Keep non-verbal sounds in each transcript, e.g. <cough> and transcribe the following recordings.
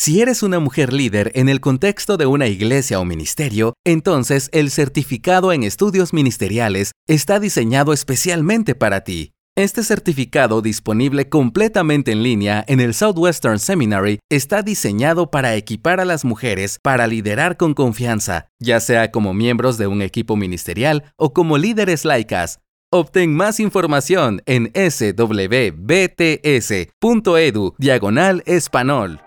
Si eres una mujer líder en el contexto de una iglesia o ministerio, entonces el certificado en estudios ministeriales está diseñado especialmente para ti. Este certificado disponible completamente en línea en el Southwestern Seminary está diseñado para equipar a las mujeres para liderar con confianza, ya sea como miembros de un equipo ministerial o como líderes laicas. Obtén más información en swbts.edu diagonal español.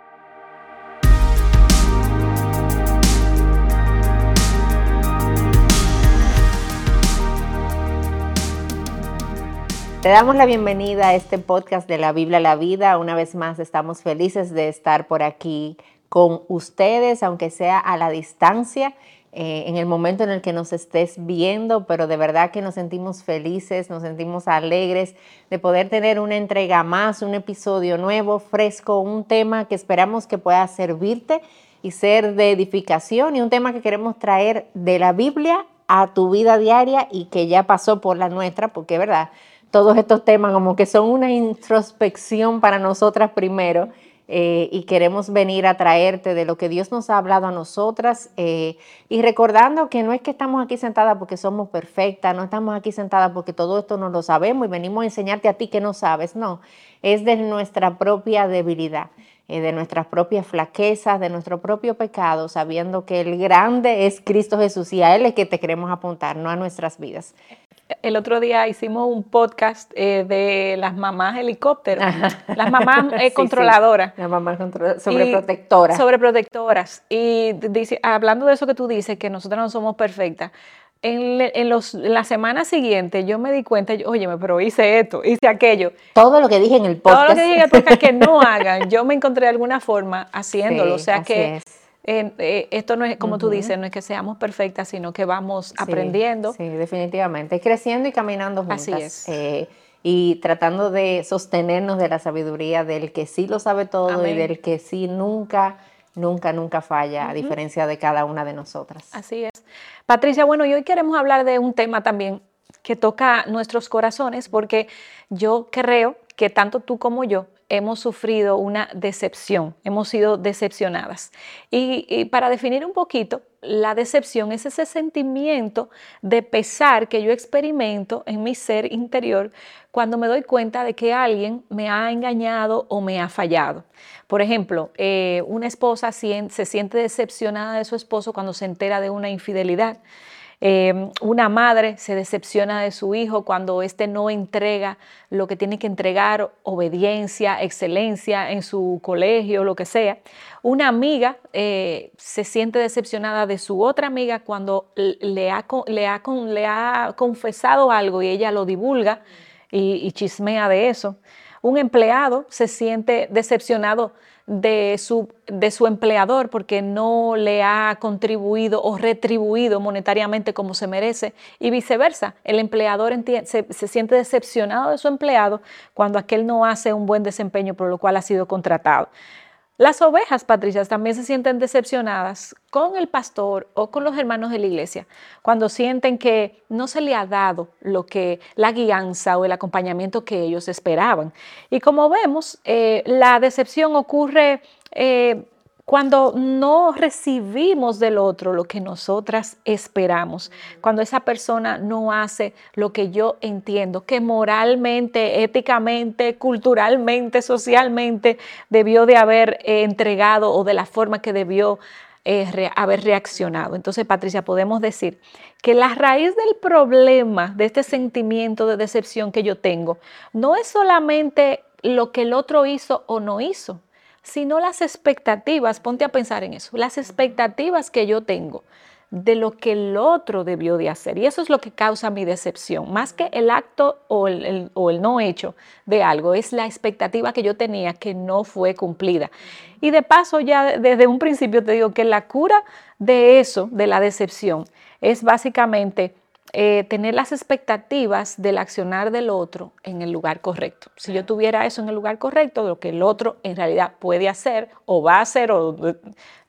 Te damos la bienvenida a este podcast de la Biblia la Vida. Una vez más estamos felices de estar por aquí con ustedes, aunque sea a la distancia, eh, en el momento en el que nos estés viendo, pero de verdad que nos sentimos felices, nos sentimos alegres de poder tener una entrega más, un episodio nuevo, fresco, un tema que esperamos que pueda servirte y ser de edificación y un tema que queremos traer de la Biblia a tu vida diaria y que ya pasó por la nuestra, porque verdad, todos estos temas como que son una introspección para nosotras primero eh, y queremos venir a traerte de lo que Dios nos ha hablado a nosotras eh, y recordando que no es que estamos aquí sentadas porque somos perfectas, no estamos aquí sentadas porque todo esto no lo sabemos y venimos a enseñarte a ti que no sabes, no, es de nuestra propia debilidad. Eh, de nuestras propias flaquezas, de nuestro propio pecado, sabiendo que el grande es Cristo Jesús y a Él es que te queremos apuntar, no a nuestras vidas el otro día hicimos un podcast eh, de las mamás helicópteros, las mamás <laughs> eh, controladoras. Las mamás sobreprotectoras. Sobreprotectoras. Y dice, hablando de eso que tú dices, que nosotros no somos perfectas, en, los, la semana siguiente yo me di cuenta, oye, pero hice esto, hice aquello. Todo lo que dije en el podcast. Todo lo que dije en el podcast que no <laughs> hagan, yo me encontré de alguna forma haciéndolo. o sea que eh, esto no es, como tú dices, no es que seamos perfectas, sino que vamos aprendiendo. Sí, definitivamente. Creciendo y caminando juntas. Así es. Eh, y tratando de sostenernos de la sabiduría del que sí lo sabe todo y del que sí nunca, nunca, nunca falla, a diferencia de cada una de nosotras. Así es. Patricia, bueno, y hoy queremos hablar de un tema también que toca nuestros corazones, porque yo creo que tanto tú como yo hemos sufrido una decepción, hemos sido decepcionadas. Y, para definir un poquito, la decepción es ese sentimiento de pesar que yo experimento en mi ser interior cuando me doy cuenta de que alguien me ha engañado o me ha fallado. Por ejemplo, eh, una esposa se siente decepcionada de su esposo cuando se entera de una infidelidad. Em, una madre se decepciona de su hijo cuando éste no entrega lo que tiene que entregar, obediencia, excelencia en su colegio, lo que sea. Una amiga eh, se siente decepcionada de su otra amiga cuando le ha, le ha, confesado algo y ella lo divulga y chismea de eso. Un empleado se siente decepcionado de su, de su empleador porque no le ha contribuido o retribuido monetariamente como se merece y viceversa. El empleador se, se siente decepcionado de su empleado cuando aquel no hace un buen desempeño por lo cual ha sido contratado. Las ovejas, Patricia, también se sienten decepcionadas con el pastor o con los hermanos de la iglesia cuando sienten que no se le ha dado lo que la guianza o el acompañamiento que ellos esperaban. Y como vemos, eh, la decepción ocurre eh, cuando no recibimos del otro lo que nosotras esperamos, cuando esa persona no hace lo que yo entiendo que moralmente, éticamente, culturalmente, socialmente debió de haber eh, entregado o de la forma que debió eh, haber reaccionado. Entonces, Patricia, podemos decir que la raíz del problema de este sentimiento de decepción que yo tengo no es solamente lo que el otro hizo o no hizo, sino las expectativas, ponte a pensar en eso, las expectativas que yo tengo de lo que el otro debió de hacer. Y eso es lo que causa mi decepción, más que el acto o el, o el, no hecho de algo, es la expectativa que yo tenía que no fue cumplida. Y de paso, ya desde un principio te digo que la cura de eso, de la decepción, es básicamente eh, tener las expectativas del accionar del otro en el lugar correcto. Si yo tuviera eso en el lugar correcto, lo que el otro en realidad puede hacer o va a hacer, o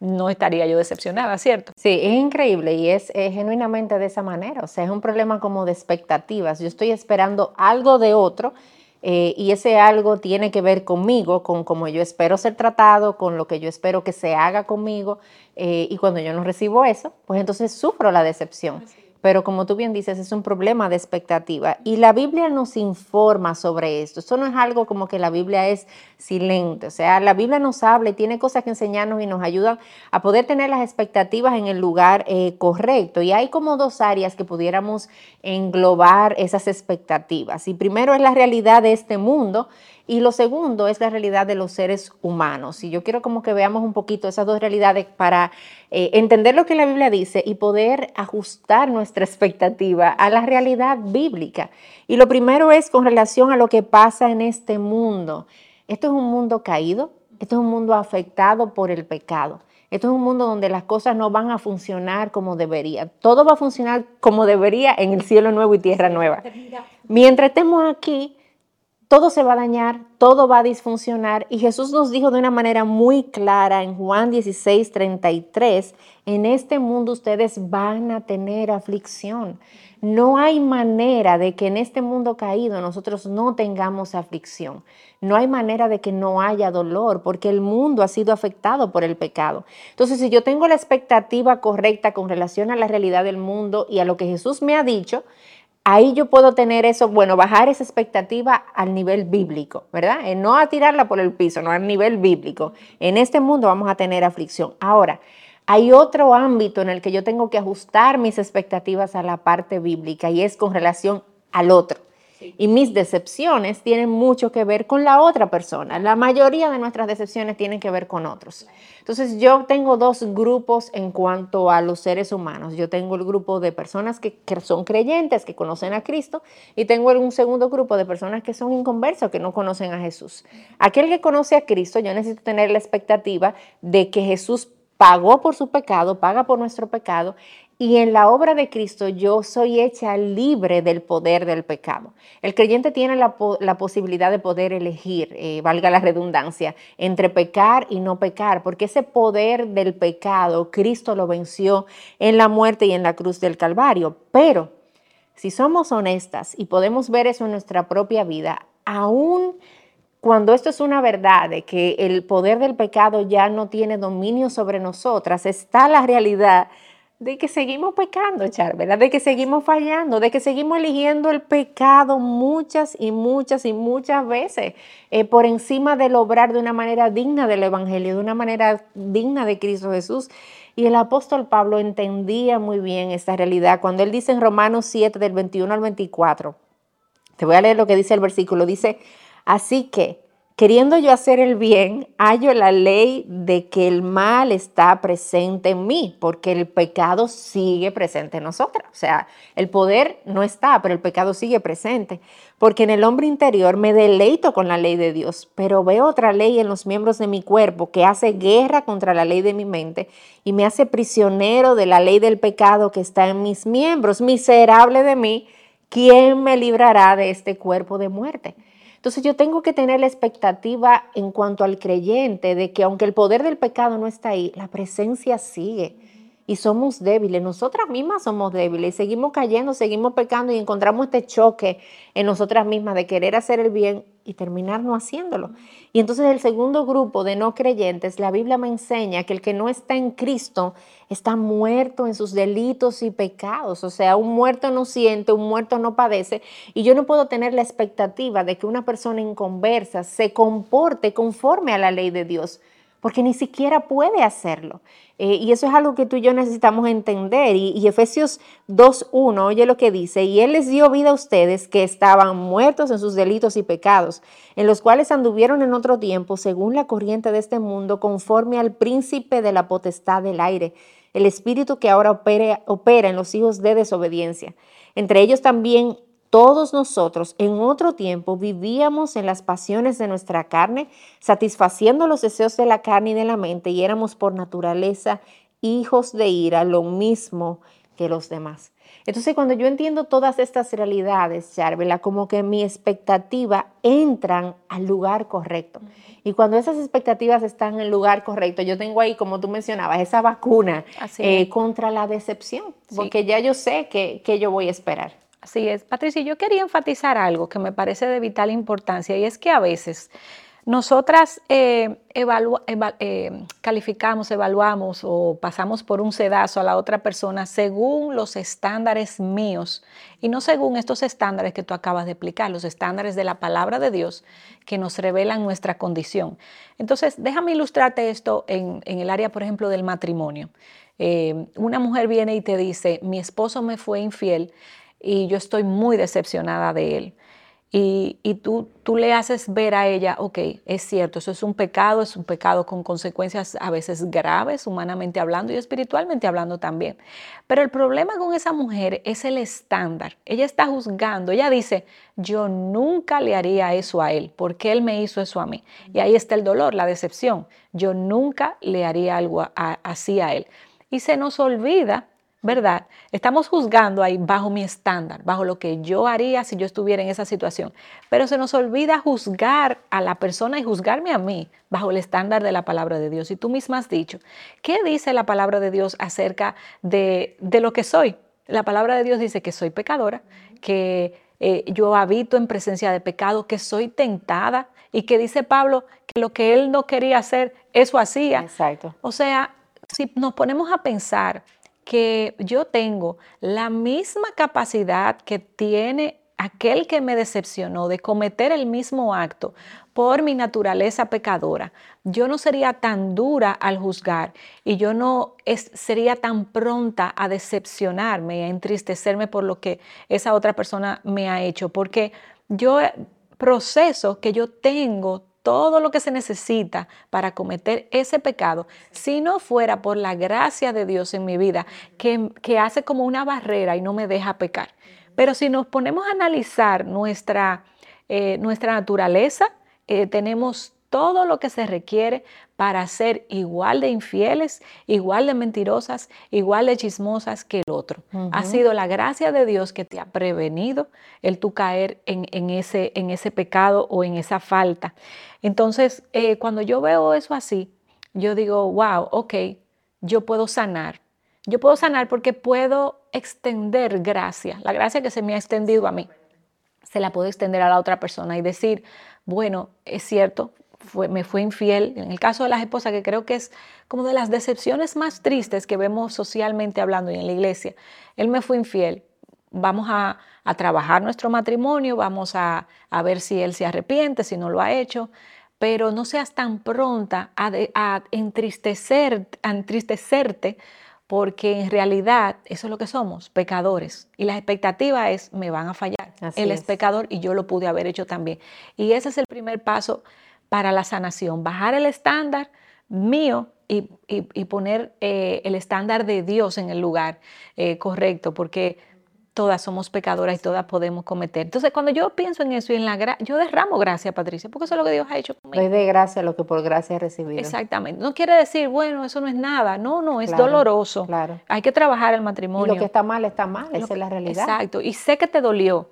no estaría yo decepcionada, ¿cierto? Sí, es increíble y es, genuinamente de esa manera. O sea, es un problema como de expectativas. Yo estoy esperando algo de otro eh, y ese algo tiene que ver conmigo, con cómo yo espero ser tratado, con lo que yo espero que se haga conmigo, eh, y cuando yo no recibo eso, pues entonces sufro la decepción pero como tú bien dices, es un problema de expectativa. Y la Biblia nos informa sobre esto. Esto no es algo como que la Biblia es silente. O sea, la Biblia nos habla y tiene cosas que enseñarnos y nos ayudan a poder tener las expectativas en el lugar eh, correcto. Y hay como dos áreas que pudiéramos englobar esas expectativas. Y primero es la realidad de este mundo y lo segundo es la realidad de los seres humanos. Y yo quiero como que veamos un poquito esas dos realidades para eh, entender lo que la Biblia dice y poder ajustar nuestra expectativa a la realidad bíblica. Y lo primero es con relación a lo que pasa en este mundo. Esto es un mundo caído, esto es un mundo afectado por el pecado. Esto es un mundo donde las cosas no van a funcionar como debería. Todo va a funcionar como debería en el cielo nuevo y tierra nueva. Mientras estemos aquí, todo se va a dañar, todo va a disfuncionar. Y Jesús nos dijo de una manera muy clara en Juan 16, 33, en este mundo ustedes van a tener aflicción. No hay manera de que en este mundo caído nosotros no tengamos aflicción. No hay manera de que no haya dolor, porque el mundo ha sido afectado por el pecado. Entonces, si yo tengo la expectativa correcta con relación a la realidad del mundo y a lo que Jesús me ha dicho, ahí yo puedo tener eso, bueno, bajar esa expectativa al nivel bíblico, ¿verdad? no a tirarla por el piso, no al nivel bíblico. En este mundo vamos a tener aflicción. Ahora, hay otro ámbito en el que yo tengo que ajustar mis expectativas a la parte bíblica y es con relación al otro. Y mis decepciones tienen mucho que ver con la otra persona. La mayoría de nuestras decepciones tienen que ver con otros. Entonces yo tengo dos grupos en cuanto a los seres humanos. Yo tengo el grupo de personas que, son creyentes, que conocen a Cristo, y tengo un segundo grupo de personas que son inconversos, que no conocen a Jesús. Aquel que conoce a Cristo, yo necesito tener la expectativa de que Jesús pagó por su pecado, paga por nuestro pecado y en la obra de Cristo yo soy hecha libre del poder del pecado. El creyente tiene la, posibilidad de poder elegir, eh, valga la redundancia, entre pecar y no pecar, porque ese poder del pecado Cristo lo venció en la muerte y en la cruz del Calvario. Pero si somos honestas y podemos ver eso en nuestra propia vida, aún cuando esto es una verdad de que el poder del pecado ya no tiene dominio sobre nosotras, está la realidad de que seguimos pecando, Char, ¿verdad? De que seguimos fallando, de que seguimos eligiendo el pecado muchas y muchas y muchas veces eh, por encima del obrar de una manera digna del Evangelio, de una manera digna de Cristo Jesús. Y el apóstol Pablo entendía muy bien esta realidad cuando él dice en Romanos 7 del 21 al 24, te voy a leer lo que dice el versículo, dice, así que Queriendo yo hacer el bien, hallo la ley de que el mal está presente en mí, porque el pecado sigue presente en nosotras. O sea, el poder no está, pero el pecado sigue presente. Porque en el hombre interior me deleito con la ley de Dios, pero veo otra ley en los miembros de mi cuerpo que hace guerra contra la ley de mi mente y me hace prisionero de la ley del pecado que está en mis miembros. Miserable de mí, ¿quién me librará de este cuerpo de muerte? Entonces yo tengo que tener la expectativa en cuanto al creyente de que aunque el poder del pecado no está ahí, la presencia sigue. Y somos débiles, nosotras mismas somos débiles, y seguimos cayendo, seguimos pecando y encontramos este choque en nosotras mismas de querer hacer el bien y terminar no haciéndolo. Y entonces el segundo grupo de no creyentes, la Biblia me enseña que el que no está en Cristo está muerto en sus delitos y pecados. O sea, un muerto no siente, un muerto no padece. Y yo no puedo tener la expectativa de que una persona inconversa se comporte conforme a la ley de Dios porque ni siquiera puede hacerlo. Eh, y eso es algo que tú y yo necesitamos entender. Y, y Efesios 2.1, oye lo que dice, y Él les dio vida a ustedes que estaban muertos en sus delitos y pecados, en los cuales anduvieron en otro tiempo, según la corriente de este mundo, conforme al príncipe de la potestad del aire, el espíritu que ahora opera en los hijos de desobediencia. Entre ellos también todos nosotros en otro tiempo vivíamos en las pasiones de nuestra carne, satisfaciendo los deseos de la carne y de la mente, y éramos por naturaleza hijos de ira, lo mismo que los demás. Entonces, cuando yo entiendo todas estas realidades, Charvela, como que mi expectativa entran al lugar correcto. Y cuando esas expectativas están en el lugar correcto, yo tengo ahí, como tú mencionabas, esa vacuna eh, contra la decepción, porque ya yo sé que, que yo voy a esperar. Así es. Patricia, yo quería enfatizar algo que me parece de vital importancia y es que a veces nosotras eh, eh, calificamos, evaluamos o pasamos por un sedazo a la otra persona según los estándares míos y no según estos estándares que tú acabas de explicar, los estándares de la palabra de Dios que nos revelan nuestra condición. Entonces, déjame ilustrarte esto en, el área, por ejemplo, del matrimonio. Eh, una mujer viene y te dice, mi esposo me fue infiel y yo estoy muy decepcionada de él y, tú, tú, le haces ver a ella, ok, es cierto, eso es un pecado, es un pecado con consecuencias a veces graves, humanamente hablando y espiritualmente hablando también. Pero el problema con esa mujer es el estándar. Ella está juzgando, ella dice, yo nunca le haría eso a él, porque él me hizo eso a mí. Y ahí está el dolor, la decepción. Yo nunca le haría algo así a él. Y se nos olvida ¿verdad? Estamos juzgando ahí bajo mi estándar, bajo lo que yo haría si yo estuviera en esa situación. Pero se nos olvida juzgar a la persona y juzgarme a mí bajo el estándar de la palabra de Dios. Y tú misma has dicho, ¿qué dice la palabra de Dios acerca de, lo que soy? La palabra de Dios dice que soy pecadora, que eh, yo habito en presencia de pecado, que soy tentada y que dice Pablo que lo que él no quería hacer, eso hacía. Exacto. O sea, si nos ponemos a pensar que yo tengo la misma capacidad que tiene aquel que me decepcionó de cometer el mismo acto por mi naturaleza pecadora, yo no sería tan dura al juzgar y yo no sería tan pronta a decepcionarme, a entristecerme por lo que esa otra persona me ha hecho, porque yo proceso que yo tengo todo lo que se necesita para cometer ese pecado, si no fuera por la gracia de Dios en mi vida, que, hace como una barrera y no me deja pecar. Pero si nos ponemos a analizar nuestra, eh, nuestra naturaleza, eh, tenemos todo lo que se requiere para ser igual de infieles, igual de mentirosas, igual de chismosas que el otro. Ha sido la gracia de Dios que te ha prevenido el tú caer en, ese, en ese pecado o en esa falta. Entonces, eh, cuando yo veo eso así, yo digo, wow, ok, yo puedo sanar. Yo puedo sanar porque puedo extender gracia, la gracia que se me ha extendido a mí, se la puedo extender a la otra persona y decir, bueno, es cierto, me fue infiel. En el caso de las esposas, que creo que es como de las decepciones más tristes que vemos socialmente hablando y en la iglesia. Él me fue infiel. Vamos a, trabajar nuestro matrimonio, vamos a, ver si él se arrepiente, si no lo ha hecho, pero no seas tan pronta a, a entristecer, a entristecerte porque en realidad eso es lo que somos, pecadores. Y la expectativa es, me van a fallar. él es pecador y yo lo pude haber hecho también. Y ese es el primer paso para la sanación, bajar el estándar mío y, poner eh, el estándar de Dios en el lugar eh, correcto, porque todas somos pecadoras y todas podemos cometer. Entonces, cuando yo pienso en eso y en la gracia, yo derramo gracia, Patricia, porque eso es lo que Dios ha hecho conmigo. Doy de gracia lo que por gracia he recibido. Exactamente. No quiere decir, bueno, eso no es nada. No, no, es doloroso. Claro. Hay que trabajar el matrimonio. Y lo que está mal, está mal. Esa es la realidad. Exacto. Y sé que te dolió.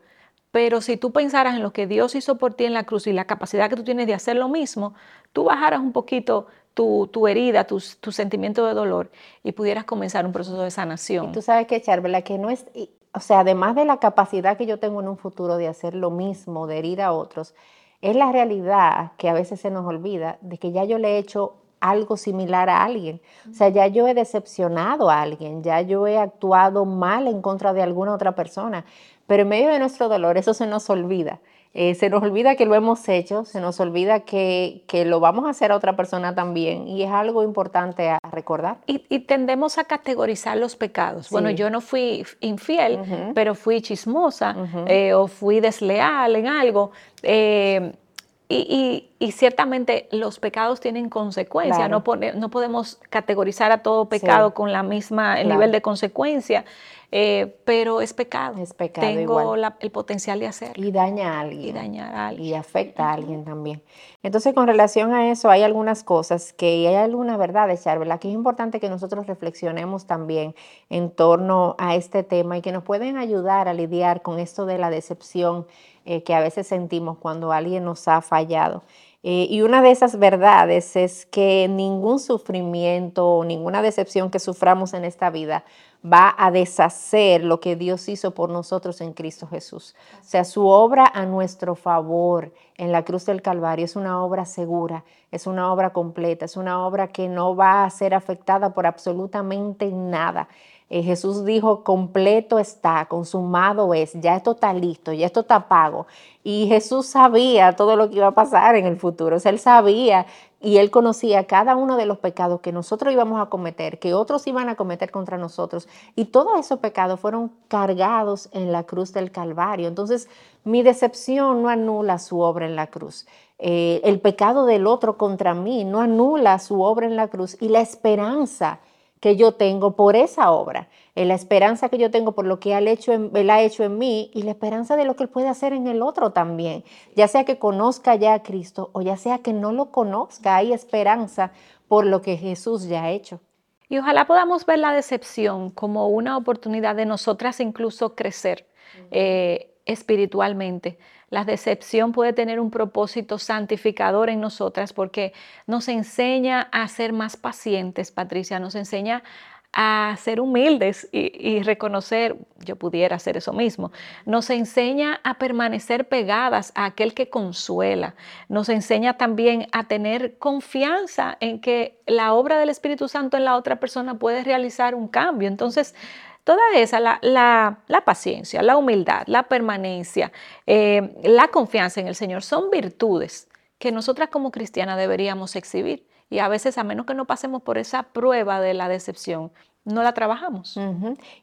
Pero si tú pensaras en lo que Dios hizo por ti en la cruz y la capacidad que tú tienes de hacer lo mismo, tú bajaras un poquito tu, herida, tu, sentimiento de dolor y pudieras comenzar un proceso de sanación. Y tú sabes que, Char, que no es, o sea, además de la capacidad que yo tengo en un futuro de hacer lo mismo, de herir a otros, es la realidad que a veces se nos olvida de que ya yo le he hecho algo similar a alguien. O sea, ya yo he decepcionado a alguien, ya yo he actuado mal en contra de alguna otra persona. Pero en medio de nuestro dolor eso se nos olvida. Eh, se nos olvida que lo hemos hecho, se nos olvida que, lo vamos a hacer a otra persona también y es algo importante a recordar. Y, tendemos a categorizar los pecados. Bueno, yo no fui infiel, pero fui chismosa eh, o fui desleal en algo. Eh, y, ciertamente los pecados tienen consecuencias, no, no, podemos categorizar a todo pecado con la misma el nivel de consecuencia. Eh, pero es pecado. Es pecado. Tengo el potencial de hacerlo. Y daña a alguien. Y dañar a alguien. Y afecta a alguien también. Entonces, con relación a eso, hay algunas cosas que hay alguna verdad de ¿verdad? Que es importante que nosotros reflexionemos también en torno a este tema y que nos pueden ayudar a lidiar con esto de la decepción eh, que a veces sentimos cuando alguien nos ha fallado. Eh, y una de esas verdades es que ningún sufrimiento o ninguna decepción que suframos en esta vida va a deshacer lo que Dios hizo por nosotros en Cristo Jesús. O sea, su obra a nuestro favor en la cruz del Calvario es una obra segura, es una obra completa, es una obra que no va a ser afectada por absolutamente nada. Eh, Jesús dijo, completo está, consumado es, ya esto está listo, ya esto está pago. Y Jesús sabía todo lo que iba a pasar en el futuro, o él sabía y él conocía cada uno de los pecados que nosotros íbamos a cometer, que otros iban a cometer contra nosotros. Y todos esos pecados fueron cargados en la cruz del Calvario. Entonces, mi decepción no anula su obra en la cruz. Eh, el pecado del otro contra mí no anula su obra en la cruz. Y la esperanza que yo tengo por esa obra, en la esperanza que yo tengo por lo que él, ha hecho en mí y la esperanza de lo que él puede hacer en el otro también. Ya sea que conozca ya a Cristo o ya sea que no lo conozca, hay esperanza por lo que Jesús ya ha hecho. Y ojalá podamos ver la decepción como una oportunidad de nosotras incluso crecer eh, espiritualmente. La decepción puede tener un propósito santificador en nosotras porque nos enseña a ser más pacientes, Patricia, nos enseña a ser humildes y, reconocer, yo pudiera hacer eso mismo. Nos enseña a permanecer pegadas a aquel que consuela. Nos enseña también a tener confianza en que la obra del Espíritu Santo en la otra persona puede realizar un cambio. Entonces, toda esa, la, paciencia, la humildad, la permanencia, eh, la confianza en el Señor, son virtudes que nosotras como cristianas deberíamos exhibir. Y a veces, a menos que no pasemos por esa prueba de la decepción, no la trabajamos.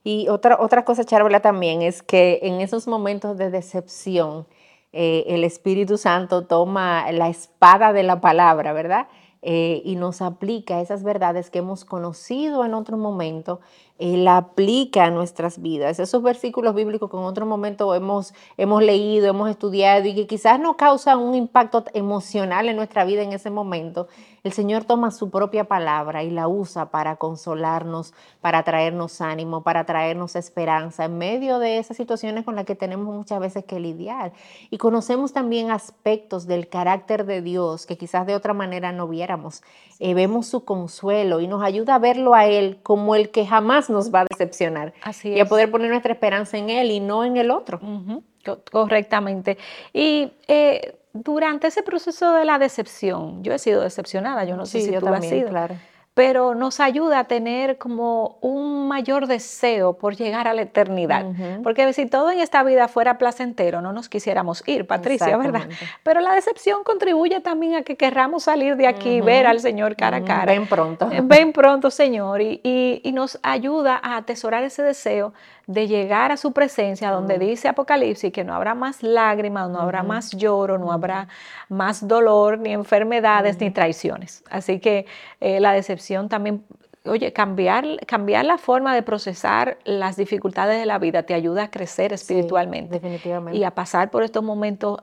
Y otra, otra cosa, Charvela, también es que en esos momentos de decepción, eh, el Espíritu Santo toma la espada de la palabra, ¿verdad? Eh, y nos aplica esas verdades que hemos conocido en otro momento él aplica a nuestras vidas. Esos versículos bíblicos que en otro momento hemos, hemos leído, hemos estudiado y que quizás no causan un impacto emocional en nuestra vida en ese momento, el Señor toma su propia palabra y la usa para consolarnos, para traernos ánimo, para traernos esperanza en medio de esas situaciones con las que tenemos muchas veces que lidiar. Y conocemos también aspectos del carácter de Dios que quizás de otra manera no viéramos. Eh, vemos su consuelo y nos ayuda a verlo a Él como el que jamás nos va a decepcionar. Así y a poder poner nuestra esperanza en Él y no en el otro. Correctamente. Y eh, durante ese proceso de la decepción, yo he sido decepcionada, yo no sé si tú también, has sido. Claro pero nos ayuda a tener como un mayor deseo por llegar a la eternidad. Porque si todo en esta vida fuera placentero, no nos quisiéramos ir, Patricia, ¿verdad? Pero la decepción contribuye también a que querramos salir de aquí y ver al Señor cara a cara. Ven pronto. Eh, ven pronto, Señor, y, y, nos ayuda a atesorar ese deseo de llegar a su presencia, donde dice Apocalipsis que no habrá más lágrimas, no habrá más lloro, no habrá más dolor, ni enfermedades, ni traiciones. Así que eh, la decepción también, oye, cambiar, cambiar la forma de procesar las dificultades de la vida te ayuda a crecer espiritualmente. definitivamente. Y a pasar por estos momentos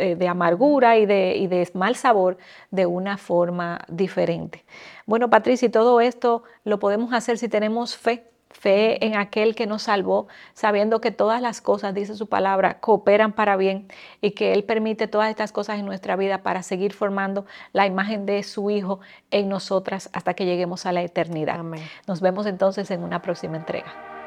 eh, de amargura y de, y de mal sabor de una forma diferente. Bueno, Patricia, y todo esto lo podemos hacer si tenemos fe fe en aquel que nos salvó, sabiendo que todas las cosas, dice su palabra, cooperan para bien y que Él permite todas estas cosas en nuestra vida para seguir formando la imagen de su Hijo en nosotras hasta que lleguemos a la eternidad. Nos vemos entonces en una próxima entrega.